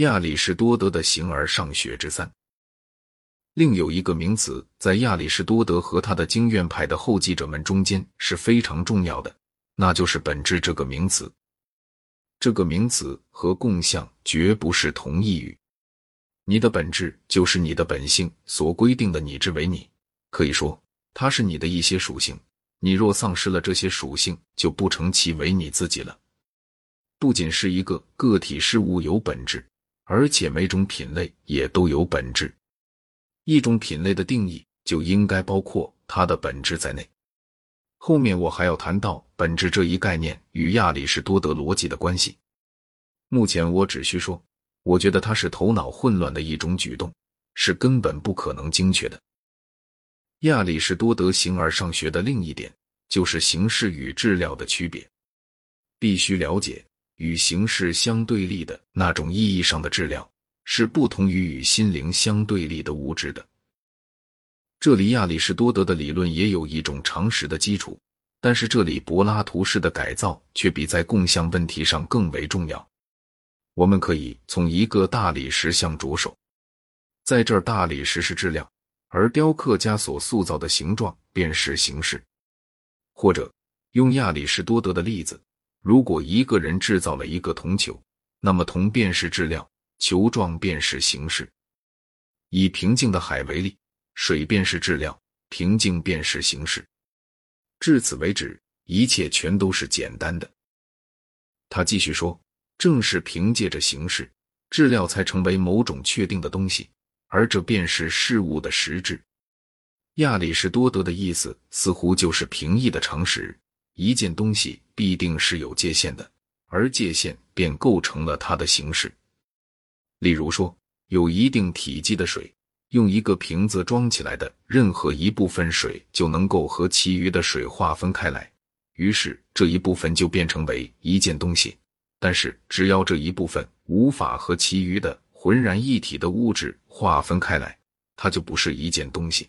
亚里士多德的形而上学之三，另有一个名词，在亚里士多德和他的经验派的后继者们中间是非常重要的，那就是本质这个名词。这个名词和共相绝不是同义语。你的本质就是你的本性所规定的，你之为你，可以说它是你的一些属性。你若丧失了这些属性，就不成其为你自己了。不仅是一个个体事物有本质，而且每种品类也都有本质。一种品类的定义就应该包括它的本质在内。后面我还要谈到本质这一概念与亚里士多德逻辑的关系。目前我只需说，我觉得它是头脑混乱的一种举动，是根本不可能精确的。亚里士多德形而上学的另一点就是形式与质料的区别，必须了解与形式相对立的那种意义上的质量是不同于与心灵相对立的物质的。这里亚里士多德的理论也有一种常识的基础，但是这里柏拉图式的改造却比在共相问题上更为重要。我们可以从一个大理石像着手，在这儿，大理石是质量，而雕刻家所塑造的形状便是形式。或者用亚里士多德的例子，如果一个人制造了一个铜球，那么铜便是质料，球状便是形式。以平静的海为例。水便是质料，平静便是形式。至此为止，一切全都是简单的。他继续说：“正是凭借着形式，质料才成为某种确定的东西，而这便是事物的实质。”亚里士多德的意思似乎就是平易的常识：一件东西必定是有界限的，而界限便构成了它的形式。例如说，有一定体积的水。用一个瓶子装起来的任何一部分水就能够和其余的水划分开来，于是这一部分就变成为一件东西。但是，只要这一部分无法和其余的浑然一体的物质划分开来，它就不是一件东西。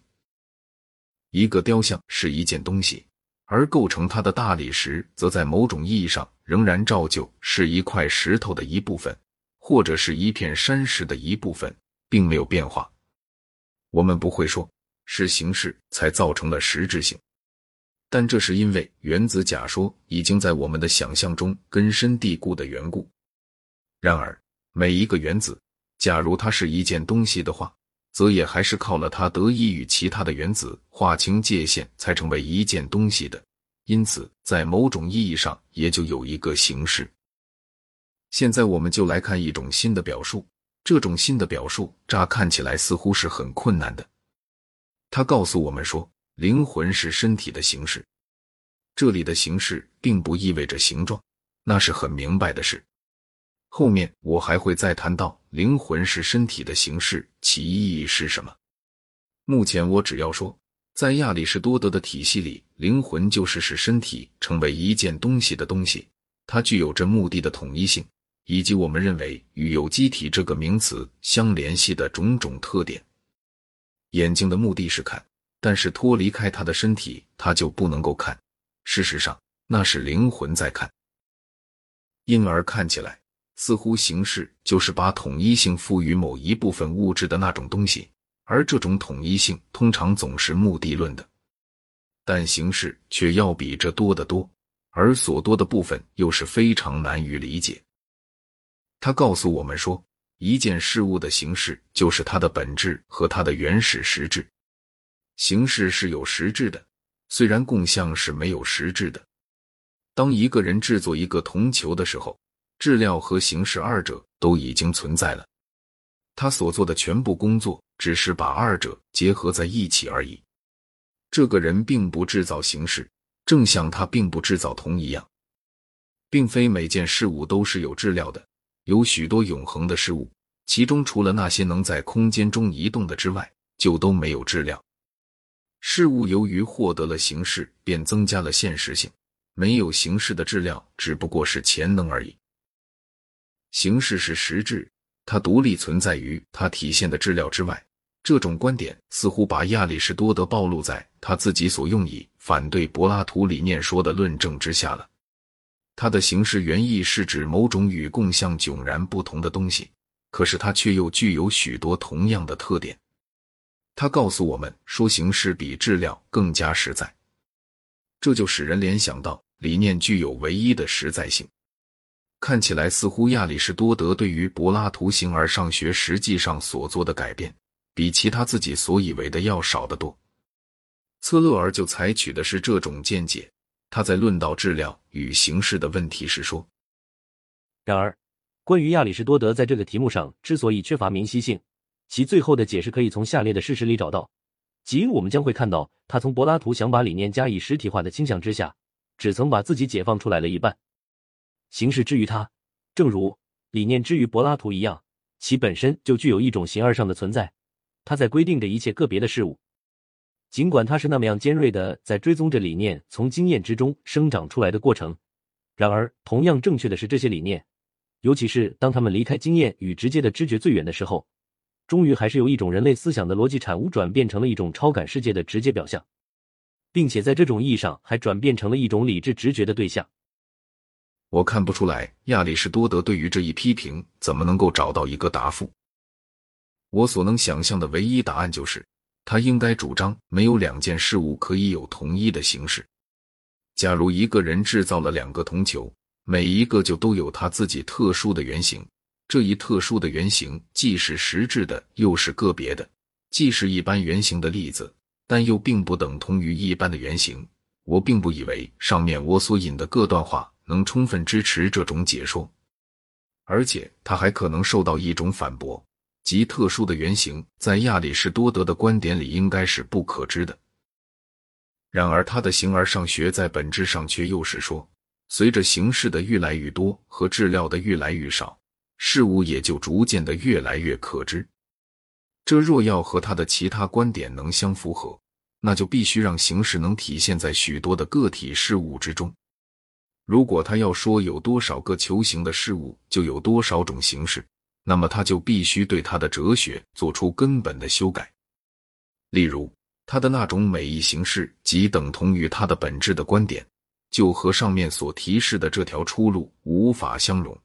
一个雕像是一件东西，而构成它的大理石则在某种意义上仍然照旧是一块石头的一部分，或者是一片山石的一部分，并没有变化。我们不会说是形式才造成了实质性，但这是因为原子假说已经在我们的想象中根深蒂固的缘故。然而，每一个原子，假如它是一件东西的话，则也还是靠了它得以与其他的原子划清界限，才成为一件东西的。因此，在某种意义上，也就有一个形式。现在，我们就来看一种新的表述。这种新的表述，乍看起来似乎是很困难的。他告诉我们说，灵魂是身体的形式。这里的形式并不意味着形状，那是很明白的事。后面我还会再谈到灵魂是身体的形式，其意义是什么。目前我只要说，在亚里士多德的体系里，灵魂就是使身体成为一件东西的东西，它具有着目的的统一性。以及我们认为与有机体这个名词相联系的种种特点。眼睛的目的是看，但是脱离开它的身体，它就不能够看。事实上，那是灵魂在看。因而看起来似乎形式就是把统一性赋予某一部分物质的那种东西，而这种统一性通常总是目的论的。但形式却要比这多得多，而所多的部分又是非常难于理解。他告诉我们说，一件事物的形式就是它的本质和它的原始实质。形式是有实质的，虽然共相是没有实质的。当一个人制作一个铜球的时候，质料和形式二者都已经存在了。他所做的全部工作只是把二者结合在一起而已。这个人并不制造形式，正像他并不制造铜一样，并非每件事物都是有质料的。有许多永恒的事物，其中除了那些能在空间中移动的之外，就都没有质量。事物由于获得了形式，便增加了现实性。没有形式的质量，只不过是潜能而已。形式是实质，它独立存在于它体现的质料之外。这种观点似乎把亚里士多德暴露在他自己所用以反对柏拉图理念说的论证之下了。它的形式原意是指某种与共相迥然不同的东西，可是它却又具有许多同样的特点。他告诉我们说，形式比质料更加实在，这就使人联想到理念具有唯一的实在性。看起来似乎亚里士多德对于柏拉图形而上学实际上所做的改变，比其他自己所以为的要少得多。策勒尔就采取的是这种见解。他在论到质量与形式的问题时说：“然而，关于亚里士多德在这个题目上之所以缺乏明晰性，其最后的解释可以从下列的事实里找到。即我们将会看到，他从柏拉图想把理念加以实体化的倾向之下，只曾把自己解放出来了一半。形式之于他，正如理念之于柏拉图一样，其本身就具有一种形而上的存在。它在规定着一切个别的事物。”尽管他是那么样尖锐的在追踪着理念从经验之中生长出来的过程，然而同样正确的是，这些理念，尤其是当他们离开经验与直接的知觉最远的时候，终于还是由一种人类思想的逻辑产物转变成了一种超感世界的直接表象，并且在这种意义上还转变成了一种理智直觉的对象。我看不出来亚里士多德对于这一批评怎么能够找到一个答复。我所能想象的唯一答案就是。他应该主张没有两件事物可以有同一的形式。假如一个人制造了两个铜球，每一个就都有他自己特殊的原型。这一特殊的原型既是实质的，又是个别的；既是一般原型的例子，但又并不等同于一般的原型。我并不以为上面我所引的各段话能充分支持这种解说，而且他还可能受到一种反驳。即特殊的原型，在亚里士多德的观点里应该是不可知的。然而，他的形而上学在本质上却又是说，随着形式的越来越多和质料的越来越少，事物也就逐渐的越来越可知。这若要和他的其他观点能相符合，那就必须让形式能体现在许多的个体事物之中。如果他要说有多少个球形的事物，就有多少种形式。那么他就必须对他的哲学做出根本的修改，例如他的那种每一形式即等同于它的本质的观点，就和上面所提示的这条出路无法相容。